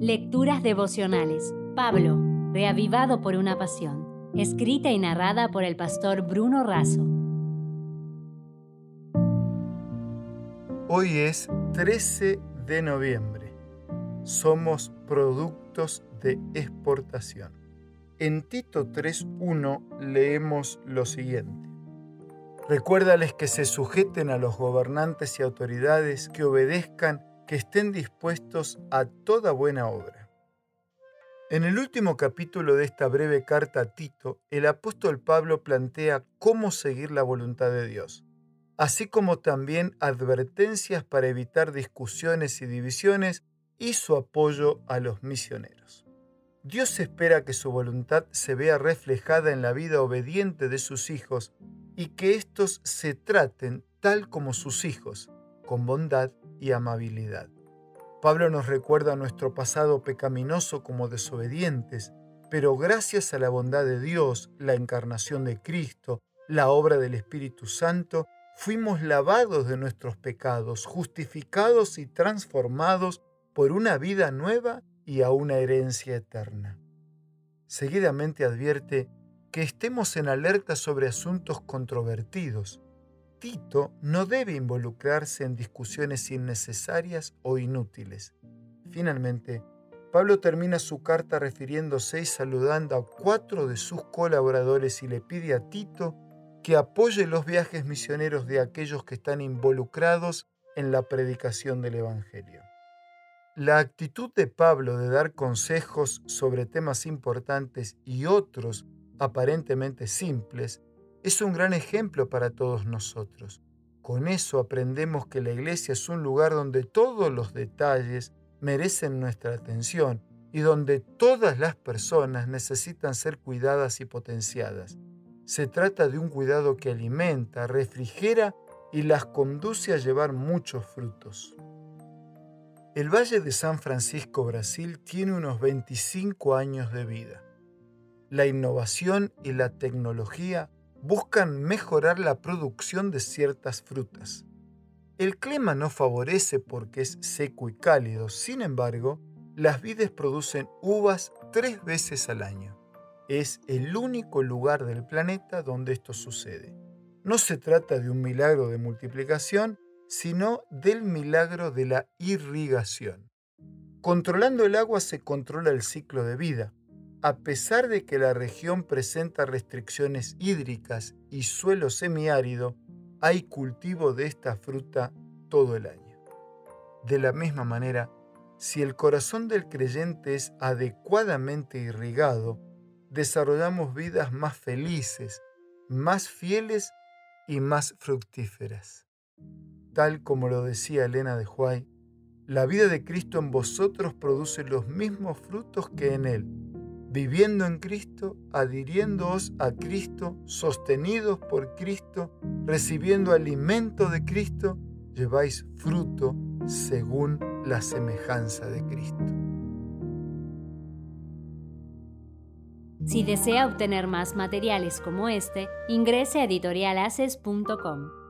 Lecturas devocionales. Pablo, reavivado por una pasión. Escrita y narrada por el pastor Bruno Razo. Hoy es 13 de noviembre. Somos productos de exportación. En Tito 3.1 leemos lo siguiente. Recuérdales que se sujeten a los gobernantes y autoridades, que obedezcan, que estén dispuestos a toda buena obra. En el último capítulo de esta breve carta a Tito, el apóstol Pablo plantea cómo seguir la voluntad de Dios, así como también advertencias para evitar discusiones y divisiones y su apoyo a los misioneros. Dios espera que su voluntad se vea reflejada en la vida obediente de sus hijos y que éstos se traten tal como sus hijos, con bondad y amabilidad. Pablo nos recuerda nuestro pasado pecaminoso como desobedientes, pero gracias a la bondad de Dios, la encarnación de Cristo, la obra del Espíritu Santo, fuimos lavados de nuestros pecados, justificados y transformados por una vida nueva y a una herencia eterna. Seguidamente advierte que estemos en alerta sobre asuntos controvertidos. Tito no debe involucrarse en discusiones innecesarias o inútiles. Finalmente, Pablo termina su carta refiriéndose y saludando a cuatro de sus colaboradores y le pide a Tito que apoye los viajes misioneros de aquellos que están involucrados en la predicación del Evangelio. La actitud de Pablo de dar consejos sobre temas importantes y otros aparentemente simples, es un gran ejemplo para todos nosotros. Con eso aprendemos que la iglesia es un lugar donde todos los detalles merecen nuestra atención y donde todas las personas necesitan ser cuidadas y potenciadas. Se trata de un cuidado que alimenta, refrigera y las conduce a llevar muchos frutos. El Valle de San Francisco, Brasil, tiene unos 25 años de vida la innovación y la tecnología buscan mejorar la producción de ciertas frutas. El clima no favorece porque es seco y cálido, sin embargo, las vides producen uvas tres veces al año. Es el único lugar del planeta donde esto sucede. No se trata de un milagro de multiplicación, sino del milagro de la irrigación. Controlando el agua se controla el ciclo de vida, a pesar de que la región presenta restricciones hídricas y suelo semiárido, hay cultivo de esta fruta todo el año. De la misma manera, si el corazón del creyente es adecuadamente irrigado, desarrollamos vidas más felices, más fieles y más fructíferas. Tal como lo decía Elena de Huay, la vida de Cristo en vosotros produce los mismos frutos que en Él viviendo en Cristo, adhiriéndoos a Cristo, sostenidos por Cristo, recibiendo alimento de Cristo, lleváis fruto según la semejanza de Cristo. Si desea obtener más materiales como este, ingrese a editorialaces.com.